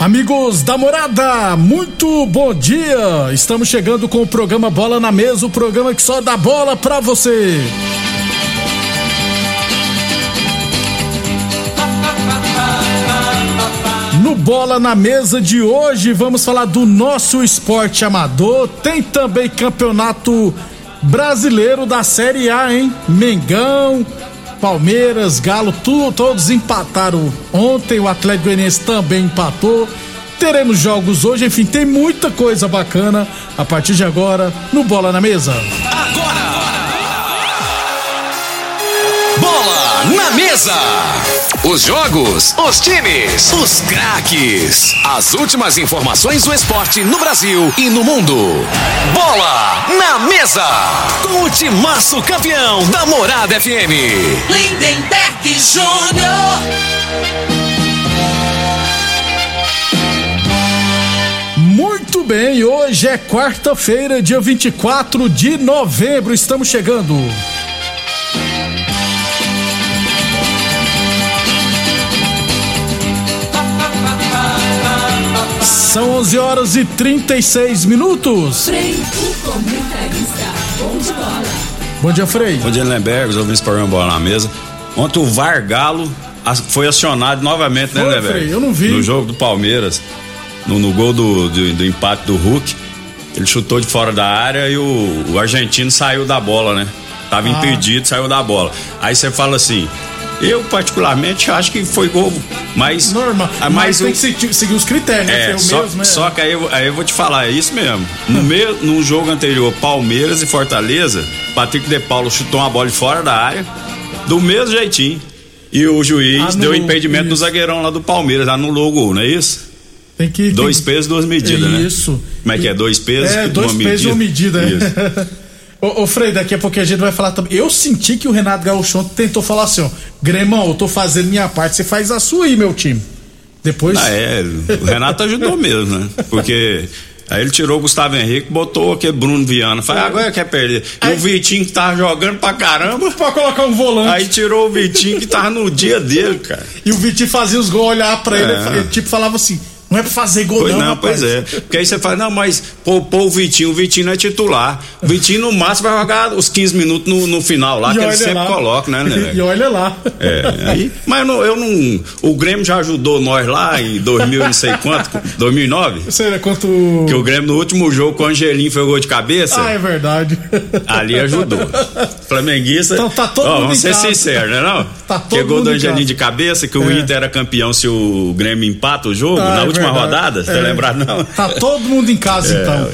Amigos da morada, muito bom dia! Estamos chegando com o programa Bola na Mesa o programa que só dá bola pra você. No Bola na Mesa de hoje, vamos falar do nosso esporte amador. Tem também campeonato brasileiro da Série A, hein? Mengão, Palmeiras, Galo, tu, todos empataram ontem. O Atlético Goianiense também empatou. Teremos jogos hoje, enfim, tem muita coisa bacana a partir de agora no Bola na Mesa. Agora! Bola na Mesa! Os jogos, os times, os craques. As últimas informações do esporte no Brasil e no mundo. Bola na Mesa! Com o timaço campeão da Morada FM. Lindenberg Júnior. Muito bem, hoje é quarta-feira, dia 24 de novembro. Estamos chegando. São 11 horas e 36 minutos. Frei, o comentarista. Bom de bola. Bom dia, Frei. Bom dia, Lemberg, os ouvintes do programa Bola na Mesa. Ontem o VAR Galo as- foi acionado novamente, né, Foi, Lemberg? Frei, eu não vi. No jogo do Palmeiras, no, no gol do, do, do empate do Hulk. Ele chutou de fora da área e o, o argentino saiu da bola, né? Tava Ah. impedido, saiu da bola. Aí você fala assim. Eu, particularmente, acho que foi gol, mas. Normal. Ah, Mas, mas tem o- que seguir, os critérios, né? é? O só, mesmo, né? só que aí, eu- aí eu vou te falar, é isso mesmo. No, no jogo anterior, Palmeiras e Fortaleza, Patrick De Paulo chutou uma bola de fora da área, do mesmo jeitinho. E o juiz Anulou, deu impedimento do isso. zagueirão lá do Palmeiras, anulou o gol, não é isso? Tem que. Dois tem... pesos, duas medidas, né? Isso. Como é que é? Dois pesos, É, dois uma pesos e uma medida. Isso. Ô, ô, Frei, daqui a pouco a gente vai falar também. Eu senti que o Renato Gauchon tentou falar assim, ó. Gremão, eu tô fazendo minha parte, você faz a sua aí, meu time. Depois. Ah, é, o Renato ajudou mesmo, né? Porque aí ele tirou o Gustavo Henrique, botou aquele Bruno Viana. Falei, ah, agora quer perder. E Aí- o Vitinho que tava jogando pra caramba. Pra colocar um volante. Aí tirou o Vitinho que tava no dia dele, cara. E o Vitinho fazia os gols, olhar pra ele, É. ele tipo falava assim: não é pra fazer gol, Pois não. não, rapaz." pois é. Porque aí você fala, não, mas pô, pô, o Vitinho, o Vitinho não é titular. O Vitinho no máximo vai jogar os 15 minutos no, no final lá, E que ele sempre lá. coloca, né, né? E olha lá. É, aí, mas eu não, eu não. O Grêmio já ajudou nós lá em 2000, não sei quanto, 2009. Você vê quanto. Que o Grêmio no último jogo com o Angelim foi o gol de cabeça. Ah, é verdade. Ali ajudou. Flamenguista. Então tá todo ó, mundo Vamos ser sinceros, né? Não? Tá todo que gol mundo do casa. de cabeça, que o É. Inter era campeão se o Grêmio empata o jogo Ah, na é última verdade. rodada. Você É. tá lembrado, não? Tá todo mundo em casa É, então. ué.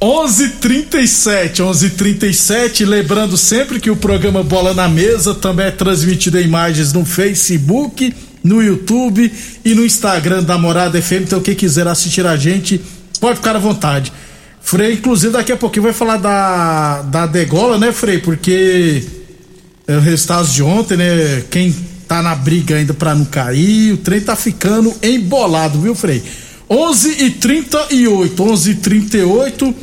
11:37, 11:37, lembrando sempre que o programa Bola na Mesa também é transmitido em imagens no Facebook, no YouTube e no Instagram da Morada FM. Então quem quiser assistir a gente pode ficar à vontade. Frei, inclusive daqui a pouquinho vai falar da da degola, né, Frei? Porque é o resultado de ontem, né? Quem tá na briga ainda pra não cair, o trem tá ficando embolado, viu, Frei? 11 e 38, 11 e 38.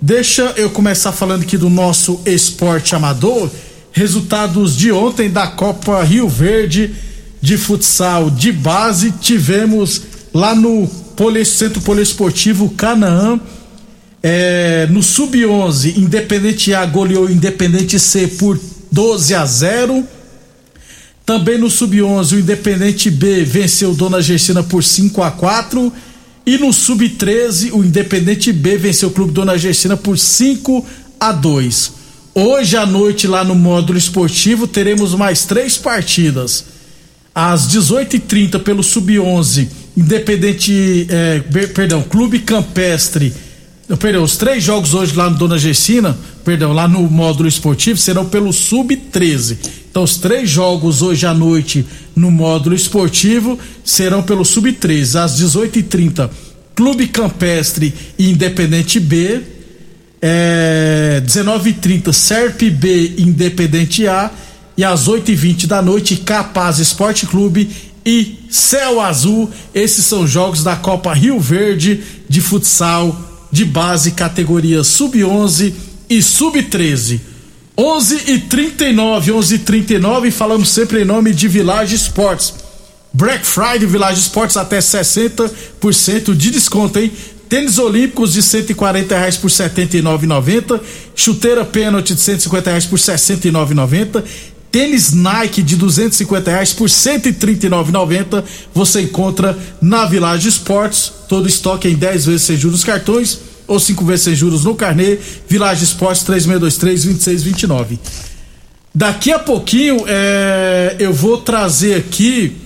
Deixa eu começar falando aqui do nosso esporte amador. Resultados de ontem da Copa Rio Verde de futsal de base. Tivemos lá no Centro Poliesportivo Canaã. É, no Sub-11, Independente A goleou Independente C por 12 a 0. Também no Sub-11, o Independente B venceu Dona Gersina por 5 a 4 E no Sub-13, o Independente B venceu o Clube Dona Gersina por 5 a 2 Hoje à noite, lá no módulo esportivo, teremos mais três partidas. Às 18h30, pelo Sub-11, Independente. É, perdão, Clube Campestre. Perdão, os três jogos hoje lá no Dona Gessina, perdão, lá no módulo esportivo, serão pelo Sub-13. Então, os três jogos hoje à noite no módulo esportivo serão pelo Sub-13. Às 18h30, Clube Campestre e Independente B é, 19h30, Serp B Independente A. E às 8h20 da noite, Capaz Esporte Clube e Céu Azul. Esses são jogos da Copa Rio Verde de futsal de base, categoria Sub-11 e Sub-13. 11 e 39, 11 e 39, falamos sempre em nome de Village Esportes. Black Friday Village Esportes até 60% de desconto, hein? Tênis olímpicos de 140 reais por 79,90. Chuteira pênalti de 150 reais por 69,90. Tênis Nike de 250 reais por 139,90. Você encontra na Village Esportes. Todo estoque em 10 vezes sem juros cartões ou 5 vezes sem juros no carnê. Village Esportes 3623-2629. Daqui a pouquinho é, eu vou trazer aqui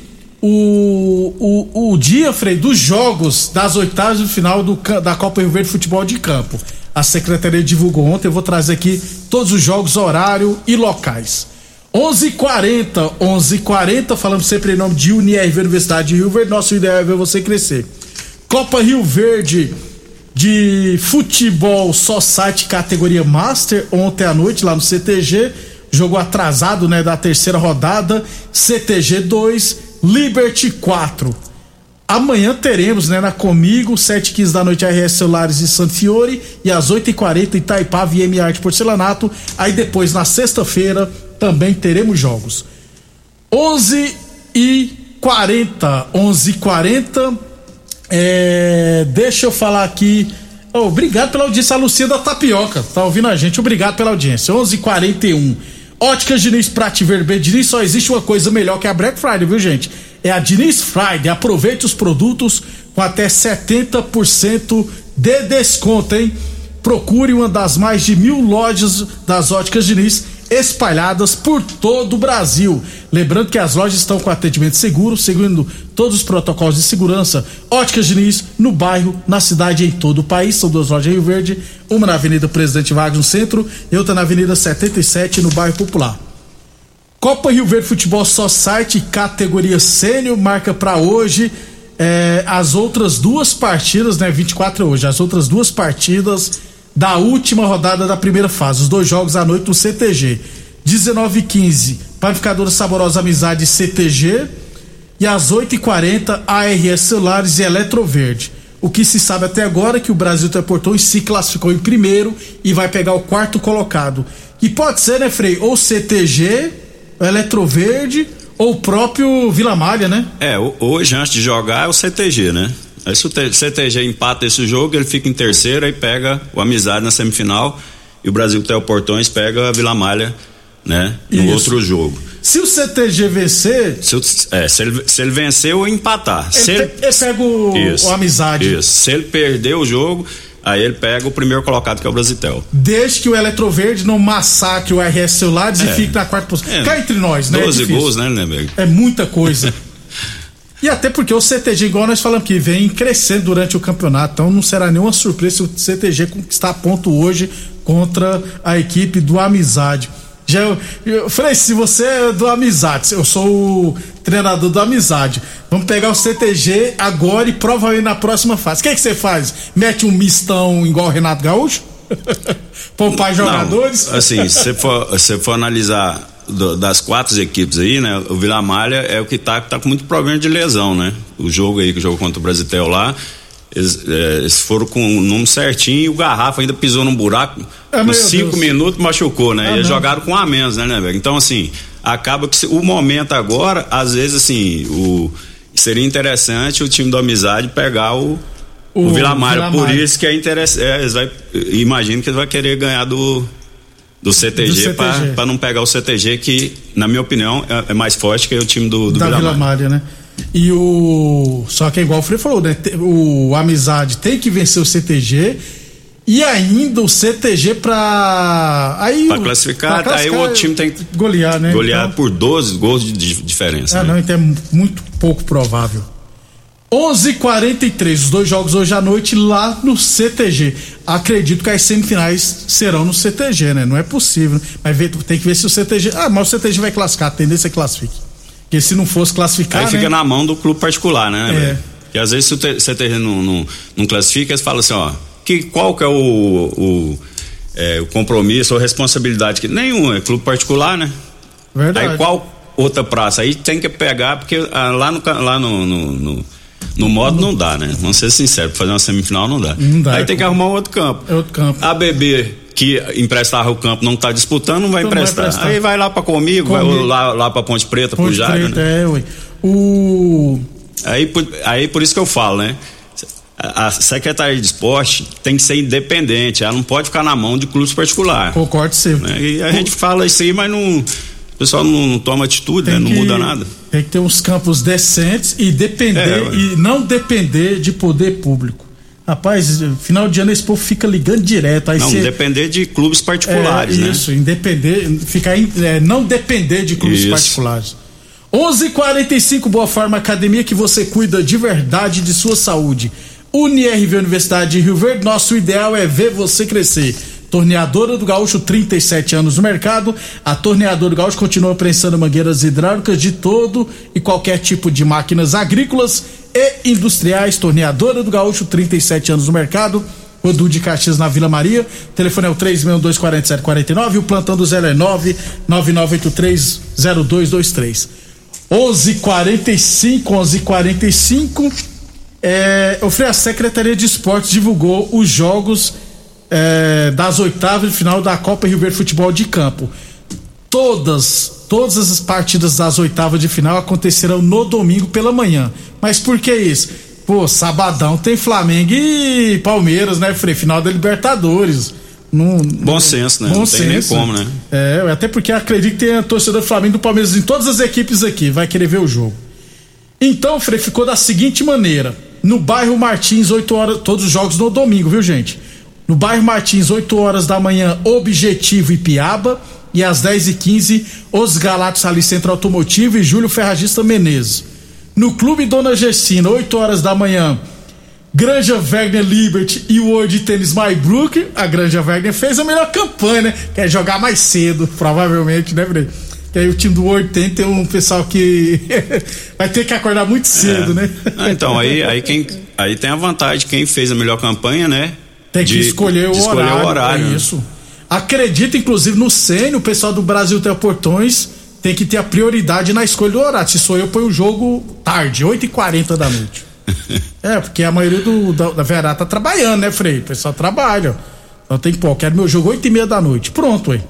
o, o, o dia, Frei, dos jogos das oitavas de final do, da Copa Rio Verde Futebol de Campo. A secretaria divulgou ontem, eu vou trazer aqui todos os jogos, horário e locais. 11:40, 11:40, falamos sempre em nome de Unirv Universidade de Rio Verde. Nosso ideal é ver você crescer. Copa Rio Verde de futebol só site categoria Master ontem à noite lá no CTG, jogo atrasado, né, da terceira rodada, CTG 2 Liberty 4. Amanhã teremos, né, na Comigo, 7 15 da noite, RS Celulares e Sanfiore, e às 8h40 Itaipava VM Arte Porcelanato. Aí depois, na sexta-feira, também teremos jogos. 11 e 40 11 40 é, deixa eu falar aqui oh, obrigado pela audiência a Lucia da Tapioca tá ouvindo a gente, obrigado pela audiência 11 41 Óticas Diniz Prate Vermelho. Diniz só existe uma coisa melhor que a Black Friday, viu, gente? É a Diniz Friday. Aproveite os produtos com até 70% de desconto, hein? Procure uma das mais de mil lojas das Óticas Diniz espalhadas por todo o Brasil. Lembrando que as lojas estão com atendimento seguro, seguindo todos os protocolos de segurança. Óticas Diniz, no bairro, na cidade e em todo o país. São duas lojas em Rio Verde, uma na Avenida Presidente Vargas, no centro, e outra na Avenida 77, no bairro Popular. Copa Rio Verde Futebol Só Site, categoria sênior, marca para hoje. É, as outras duas partidas, né? 24 é hoje, as outras duas partidas da última rodada da primeira fase. Os dois jogos à noite no CTG. 19 e 15, Panificadora Saborosa Amizade CTG. E às 8h40, ARS Celulares e Eletroverde. O que se sabe até agora é que o Brasil Teleportou se classificou em primeiro e vai pegar o quarto colocado. E pode ser, né, Frei? Ou CTG, Eletroverde, ou o próprio Vila Malha, né? É, hoje, antes de jogar, é o CTG, né? Aí se o CTG empata esse jogo, ele fica em terceiro, aí pega o Amizade na semifinal e o Brasil Portões pega a Vila Malha, né? No Isso. outro jogo. Se o CTG vencer. Se, o, é, se, ele, se ele vencer ou empatar. Ele, se ele, ele pega o, isso, o Amizade. Isso. Se ele perder o jogo, aí ele pega o primeiro colocado, que é o Brasitel. Desde que o Eletroverde não massacre o RS Celulares é. e fique na quarta posição. É, Cá entre nós, né? 12 é gols, né, Lindenberg? É muita coisa. E até porque o CTG, igual nós falamos que vem crescendo durante o campeonato, então não será nenhuma surpresa se o CTG conquistar ponto hoje contra a equipe do Amizade. Já eu, eu falei, se você é do Amizade, eu sou o treinador do Amizade, vamos pegar o CTG agora e provavelmente na próxima fase. O que, é que você faz? Mete um mistão igual o Renato Gaúcho? Poupar jogadores? Não, assim, se for, se for analisar do, das quatro equipes aí, né? O Vila Malha é o que tá, tá com muito problema de lesão, né? O jogo aí que jogou contra o Brasitel lá, eles, é, eles, foram com o número certinho e o Garrafa ainda pisou num buraco, é, com cinco Deus. minutos machucou, né? É, eles não. jogaram com a menos, né, né, velho? Então, assim, acaba que o momento agora, às vezes, assim, o, seria interessante o time do Amizade pegar o, o, o Vila Malha. Por isso que é interessante. É, eles vai, imagino que ele vai querer ganhar do do CTG, CTG. para não pegar o CTG que, na minha opinião, é, é mais forte que o time do, do da Vila Mária, né? E o só que é igual o Frei falou, né? O Amizade tem que vencer o CTG e ainda o CTG para aí Pra classificar, pra aí o outro time tem que golear, né? golear Então- por 12 gols de di- diferença. Ah, né? não, então é muito pouco provável. 11:43 os dois jogos hoje à noite lá no CTG. Acredito que as semifinais serão no CTG, né? Não é possível. Mas vê- tem que ver se o CTG. Ah, mas o CTG vai classificar, a tendência é que classifique. Porque se não fosse classificar. Aí fica né? na mão do clube particular, né? É. velho? Porque às vezes se o CTG não, não, não classifica, eles falam assim, ó, que, qual que é o, o, é, o compromisso ou responsabilidade? Que nenhum, é clube particular, né? Verdade. Aí qual outra praça? Aí tem que pegar, porque ah, lá no, lá no, no, no, no modo não dá, né? Vamos ser sinceros, fazer uma semifinal não dá. Não dá, Aí tem que arrumar um outro campo. É outro campo. A BB que emprestava o campo não tá disputando, não vai, Então vai emprestar. emprestar. Aí vai lá pra comigo, vai Comigo. lá, lá pra Ponte Preta, pro Ponte Jairo, Preta, né? é, ué. O. Aí, por- aí por isso que eu falo, né? A, Secretaria de Esporte tem que ser independente, ela não pode ficar na mão de clubes particulares. Concordo sim. Né? E a gente fala isso aí, mas não. O pessoal não, não toma atitude, né? Não que- muda nada. Tem que ter uns campos decentes e depender É, e não depender de poder público. Rapaz, final de ano esse povo fica ligando direto. Aí Não, cê- depender de clubes particulares, é, né? Isso, independer, ficar é, não depender de clubes Isso. particulares. 11:45 Boa Forma Academia que você cuida de verdade de sua saúde. UniRV Universidade de Rio Verde, nosso ideal é ver você crescer. Torneadora do Gaúcho, 37 anos no mercado. A Torneadora do Gaúcho continua prensando mangueiras hidráulicas de todo e qualquer tipo de máquinas agrícolas e industriais. Torneadora do Gaúcho, 37 anos no mercado. Rodu de Caxias na Vila Maria. O telefone é o 3624749 e o plantão do 0 é 999830223. 11:45, 11:45. É, a Secretaria de Esportes divulgou os jogos é, das oitavas de final da Copa Rio Verde Futebol de Campo. Todas, todas as partidas das oitavas de final acontecerão no domingo pela manhã. Mas por que isso? Pô, sabadão tem Flamengo e Palmeiras, né, Frei? Final da Libertadores. Bom senso, né? Bom Não tem nem senso. como, né? É, até porque acredito que tem a torcedor do Flamengo e do Palmeiras em todas as equipes aqui, vai querer ver o jogo. Então, Frei, ficou da seguinte maneira: no bairro Martins, 8 horas, todos os jogos no domingo, viu, gente? No bairro Martins, 8 horas da manhã, Objetivo e Piaba. E às 10h15, Os Galatos ali Centro Automotivo e Júlio Ferragista Menezes. No Clube Dona Gessina, 8 horas da manhã, Granja Wagner Liberty e o World Tennis Maybrook. A Granja Wagner fez a melhor campanha, né? Quer jogar mais cedo, provavelmente, né, Frei? Que aí o time do World Tennis tem um pessoal que vai ter que acordar muito cedo, né? Ah, então, aí, aí, quem, aí tem a vantagem, quem fez a melhor campanha, né? Tem que De- escolher, o, de escolher horário, o horário. É né? isso. Acredito, inclusive, no Sênio, o pessoal do Brasil Teleportões tem que ter a prioridade na escolha do horário. Se sou eu, põe o jogo tarde, 8h40 da noite. é, porque a maioria do, da, da Verá tá trabalhando, né, Frei? O pessoal trabalha. Então tem que pôr, eu quero meu jogo 8h30 da noite. Pronto, aí.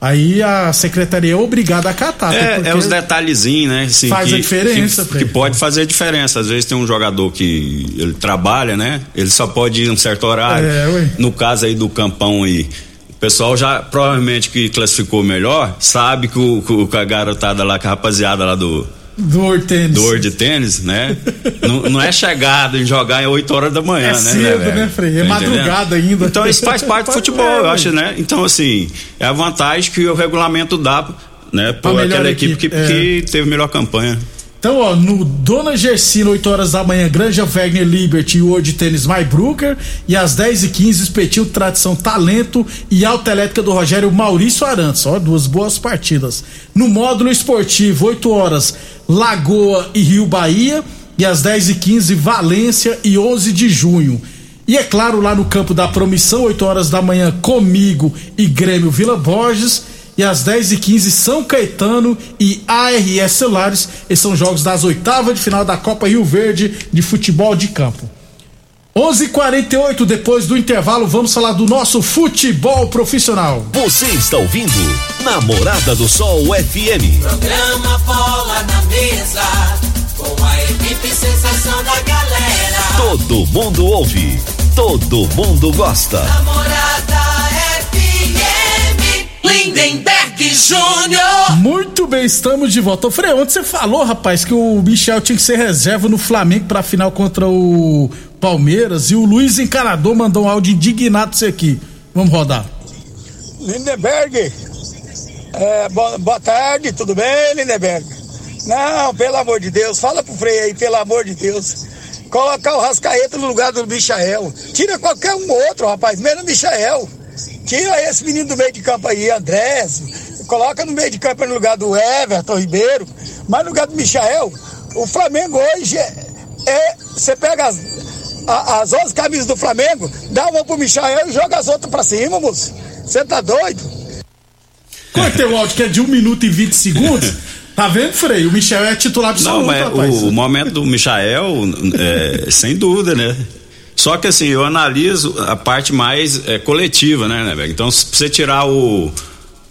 Aí a secretaria é obrigada a catar. É, é os detalhezinhos, né? Assim, Faz que, a diferença, que, que pode fazer a diferença. Às vezes tem um jogador que ele trabalha, né? Ele só pode ir em um certo horário. É, no caso aí do campão aí. O pessoal já, provavelmente, que classificou melhor, sabe que o, que o- que a garotada lá, que a rapaziada lá do, Do World Tennis. do World Tênis, né? não, não é chegado em jogar em 8 horas da manhã, É né? cedo, velho? né, Frei? É Tá madrugada entendendo? ainda. Então isso faz parte do futebol, É, eu acho, né? Então, assim, é a vantagem que o regulamento dá, né? Por aquela equipe, equipe, que, é. que teve melhor campanha. Então, ó, no Dona Gersina, 8 horas da manhã, Granja Wagner Liberty e World Tênis Maybrucker. E às 10h15, Espetinho Tradição Talento e Alta Elétrica do Rogério Maurício Arantes. Ó, duas boas partidas. No módulo esportivo, 8 horas, Lagoa e Rio Bahia. E às 10h15, Valência e 11 de junho. E é claro, lá no campo da Promissão, 8 horas da manhã, comigo e Grêmio Vila Borges. E às 10h15, São Caetano e ARS Celulares. Esses são jogos das oitavas de final da Copa Rio Verde de futebol de campo. 11:48 depois do intervalo, vamos falar do nosso futebol profissional. Você está ouvindo Namorada do Sol FM. Programa Bola na Mesa, com a equipe sensação da galera. Todo mundo ouve, todo mundo gosta. Namorada FM. Lindenberg Júnior. Muito bem, estamos de volta. Ô, Frei, ontem você falou, rapaz, que o Michel tinha que ser reserva no Flamengo pra final contra o Palmeiras e o Luiz Encarador mandou um áudio indignado isso aqui. Vamos rodar. Lindenberg, é, boa, boa tarde, tudo bem, Lindenberg? Não, pelo amor de Deus, fala pro Frei aí, pelo amor de Deus. Colocar o Rascaeta no lugar do Michael. Tira qualquer um outro, rapaz, menos o Michael. Tira esse menino do meio de campo aí, Andrés. Coloca no meio de campo no lugar do Everton Ribeiro. Mas no lugar do Michael, o Flamengo hoje é. é- Você pega as, a- as 11 camisas do Flamengo, dá uma pro Michael e joga as outras pra cima, moço. Você tá doido? Cortei o áudio que é de 1 minuto e 20 segundos. Tá vendo, Frei? O Michel é titular absoluto, Não, mas rapaz. o, o momento do Michael, é, sem dúvida, né? Só que assim, eu analiso a parte mais é, coletiva, né, né, velho? Então, se você tirar o,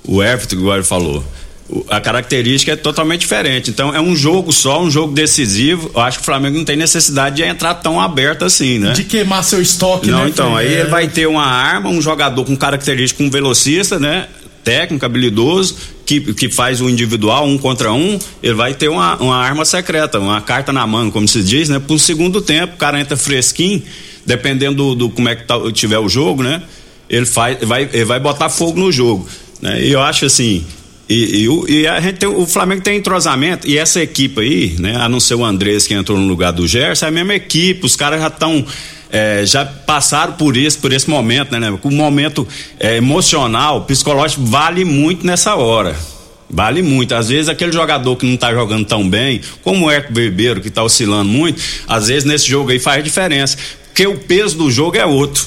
o Everton, igual ele falou, o- a característica é totalmente diferente. Então, é um jogo só, um jogo decisivo. Eu acho que o Flamengo não tem necessidade de entrar tão aberto assim, né? De queimar seu estoque, Não, né? então, aí É. ele vai ter uma arma, um jogador com característica, um velocista, né? Técnico, habilidoso, que, que faz o individual, um contra um, ele vai ter uma, uma arma secreta, uma carta na mão, como se diz, né? Um segundo tempo, o cara entra fresquinho, dependendo do, do como é que tá, tiver o jogo, né? Ele, faz, vai, ele vai botar fogo no jogo. Né? E eu acho assim. E, e e a gente tem- o Flamengo tem entrosamento, e essa equipe aí, né? A não ser o Andrés que entrou no lugar do Gerson, é a mesma equipe, os caras já estão. já passaram por isso, por esse momento, né? né? O momento é, emocional, psicológico, vale muito nessa hora. Vale muito. Às vezes aquele jogador que não tá jogando tão bem, como o Herco Berbeiro, que tá oscilando muito, às vezes nesse jogo aí faz diferença. Porque o peso do jogo é outro.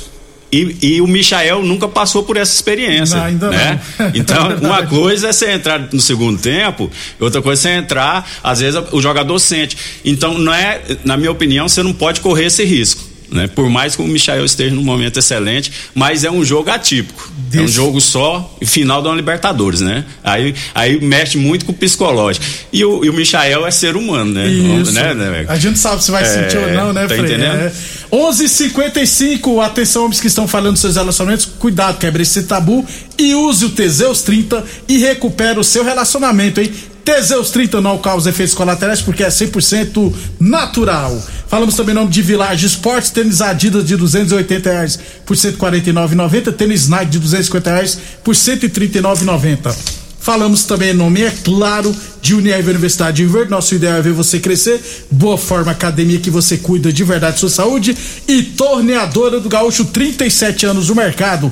E, e o Michael nunca passou por essa experiência. Não, ainda né? não. Então, É uma coisa é você entrar no segundo tempo, outra coisa é você entrar, às vezes o jogador sente. Então, não é, na minha opinião, você não pode correr esse risco. Né? Por mais que o Michael esteja num momento excelente, mas é um jogo atípico. É um Desse- jogo só e final da Libertadores, né? Aí, aí mexe muito com o psicológico. E o, e o Michael é ser humano, né? Isso. Né, né? A gente sabe se vai É, sentir ou não, né, tá Frei? entendendo? É. 11:55 atenção, homens que estão falando dos seus relacionamentos, cuidado, quebre esse tabu e use o Teseus 30 e recupere o seu relacionamento, hein? Teseus 30 não causa efeitos colaterais porque é 100% natural. Falamos também em nome de Village Esportes, tênis Adidas de 280 reais por 149,90, tênis Nike de 250 reais por 139,90. Falamos também em nome, é claro, de Unirv Universidade de Verde. Nosso ideal é ver você crescer. Boa Forma Academia que você cuida de verdade da sua saúde. E Torneadora do Gaúcho, 37 anos no mercado.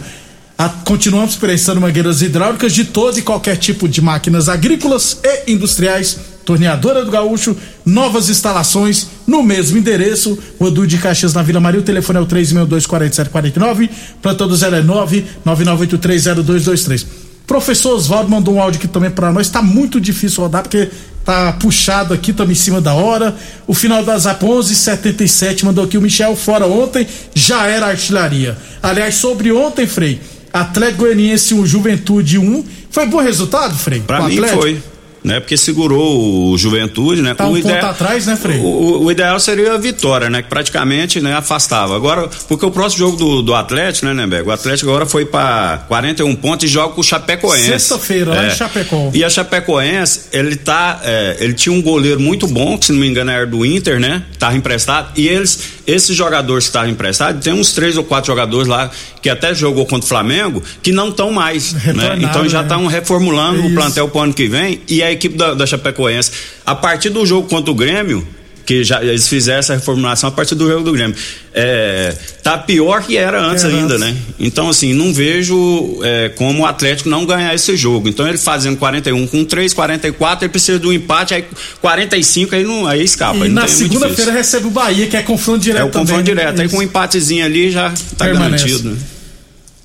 A- continuamos prestando mangueiras hidráulicas de todo e qualquer tipo de máquinas agrícolas e industriais. Torneadora do Gaúcho, novas instalações no mesmo endereço. Rodu de Caxias na Vila Maria. O telefone é o 362-4749. Plantão do 0 é 999830223. Professor Oswaldo mandou um áudio aqui também pra nós. Tá muito difícil rodar porque tá puxado aqui, estamos em cima da hora. O final da Zap 1177 mandou aqui o Michel fora ontem, já era artilharia. Aliás, sobre ontem, Frei, Atlético Goianiense 1, Juventude 1. Foi bom resultado, Frei? Pra mim Atlético? foi. Né? Porque segurou o Juventude, né? Tá o um ponto atrás, né, Frei? O, o- o ideal seria a vitória, né? Que praticamente né, afastava. Agora, porque o próximo jogo do, do Atlético, né, Nemberg? O Atlético agora foi pra 41 pontos e joga com o Chapecoense. Sexta-feira, lá em Chapecó. E a Chapecoense, ele tá. é, ele tinha um goleiro muito bom, que se não me engano era do Inter, né? Tava emprestado. E eles, esses jogadores que estavam emprestados, tem uns três ou quatro jogadores lá que até jogou contra o Flamengo, que não estão mais. Né? Então já né? estão reformulando Isso. o plantel pro ano que vem. E a equipe da, da Chapecoense, a partir do jogo contra o Grêmio, que já eles fizeram essa reformulação a partir do jogo do Grêmio. É, tá pior que era antes ainda, antes. né? Então, assim, não vejo é, como o Atlético não ganhar esse jogo. Então, ele fazendo 41 com 3, 44, ele precisa do empate, aí 45, aí, não, aí escapa. E aí na segunda-feira recebe o Bahia, que é confronto direto É o confronto também, né? direto. Aí Isso. com um empatezinho ali já tá Permanece. garantido, né?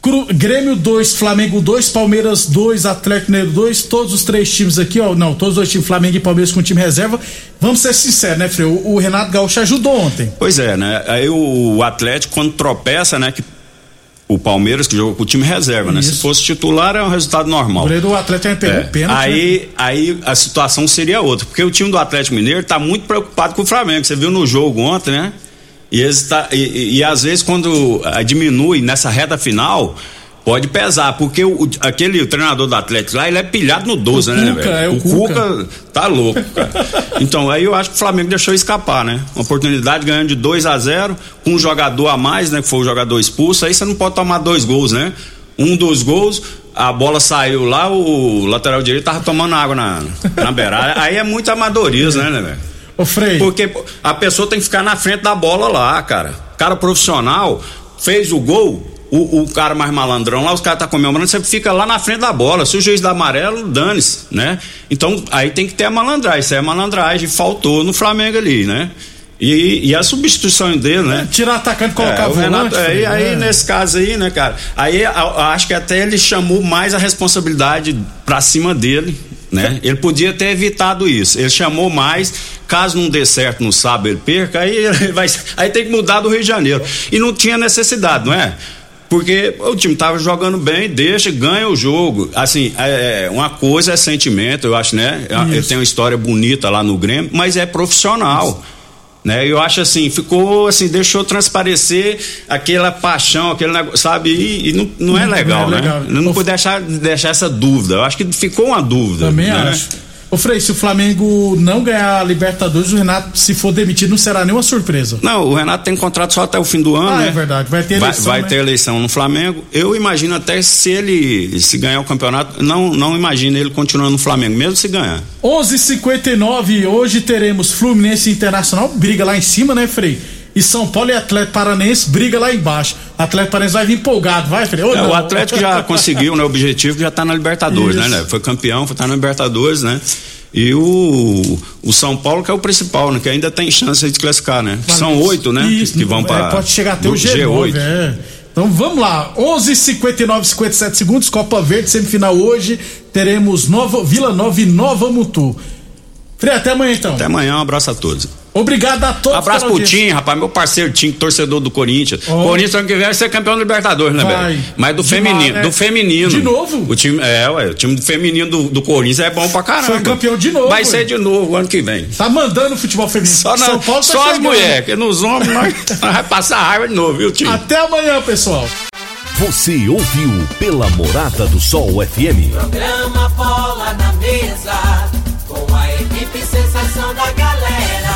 Cru- Grêmio 2, Flamengo 2, Palmeiras 2, Atlético Mineiro 2, todos os três times aqui, ó, não, todos os dois times, Flamengo e Palmeiras com time reserva. Vamos ser sinceros, né, Frei? O, o Renato Gaúcho ajudou ontem. Pois é, né? Aí o, o Atlético, quando tropeça, né? Que o Palmeiras, que jogou com o time reserva, né? Se Isso. fosse titular, é um resultado O normal. do Atlético pegou É, pênalti. né? aí, aí a situação seria outra, porque o time do Atlético Mineiro tá muito preocupado com o Flamengo. Você viu no jogo ontem, né? E, tá, e, e- e às vezes quando ah, diminui nessa reta final, pode pesar, porque o, aquele o treinador do Atlético lá, ele é pilhado no 12, O né, Cuca, velho? é o o Cuca. tá louco, cara. Então, aí eu acho que o Flamengo deixou escapar, né? Uma oportunidade ganhando de 2 a 0 com um jogador a mais, né? Que foi o jogador expulso, aí você não pode tomar dois gols, né? Um dos gols, a bola saiu lá, o lateral direito tava tomando água na, na beirada. Aí é muito amadorismo, né, né, velho? Ô, Frei. Porque a pessoa tem que ficar na frente da bola lá, cara. Cara profissional fez o gol, o, o cara mais malandrão lá, os caras tá comemorando, você fica lá na frente da bola. Se o juiz dá amarelo, dane-se, né? Então aí tem que ter a malandragem. Isso é a malandragem. Faltou no Flamengo ali, né? E, e a substituição dele, né? Tirar atacante e colocar É, o volante. Renato, é, e aí é. nesse caso aí, né, cara? Aí a- a- acho que até ele chamou mais a responsabilidade pra cima dele, né? Ele podia ter evitado isso. Ele chamou mais, caso não dê certo no sábado ele perca, aí ele vai aí tem que mudar do Rio de Janeiro. E não tinha necessidade, não é? Porque o time tava jogando bem, deixa, ganha o jogo. Assim, é, uma coisa é sentimento, eu acho, né? Ele tem uma história bonita lá no Grêmio, mas é profissional né? Eu acho assim, ficou assim, deixou transparecer aquela paixão, aquele negócio, sabe? E, e não, não é Não é legal, né? legal. Eu não pude deixar, deixar essa dúvida. Eu acho que ficou uma dúvida. Também né? acho. Ô, Frei, se o Flamengo não ganhar a Libertadores, o Renato, se for demitido, não será nenhuma surpresa. Não, o Renato tem contrato só até o fim do ano, Ah, né? é verdade. Vai ter eleição, Vai, né? ter eleição no Flamengo. Eu imagino até se ele se ganhar o campeonato, não não imagino ele continuando no Flamengo, mesmo se ganhar. 11:59 hoje teremos Fluminense Internacional, briga lá em cima, né, Frei? E São Paulo e Atlético Paranense, briga lá embaixo. Atlético Paranense vai vir empolgado, vai, É, o Atlético já conseguiu, né? O objetivo já tá na Libertadores, Isso. né, né? Foi campeão, foi tá na Libertadores, né? E o, o São Paulo que é o principal, né? Que ainda tem chance de classificar, né? São oito, né? Isso, que, que vão é, para pode chegar até o G9, é. Então vamos lá, 11:59 57 segundos, Copa Verde, semifinal hoje, teremos Nova Vila Nova e Nova Mutu. Frei, até amanhã então. Até amanhã, um abraço a todos. Obrigado a todos. abraço pro. Tim, rapaz, meu parceiro Tim, torcedor do Corinthians. Ó. Corinthians ano que vem vai ser campeão da Libertadores, né, velho? Mas do feminino, é. do feminino. De novo? O time, é, ué, o time feminino do, do Corinthians é bom pra caramba. Foi campeão de novo, Vai ué. ser de novo ano que vem. Tá mandando o futebol feminino. Só, na, São Paulo tá só as mulheres, porque nos homens nós, nós vai passar raiva de novo, viu, Tim? Até amanhã, pessoal. Você ouviu pela Morada do Sol FM. Programa Bola na Mesa, com a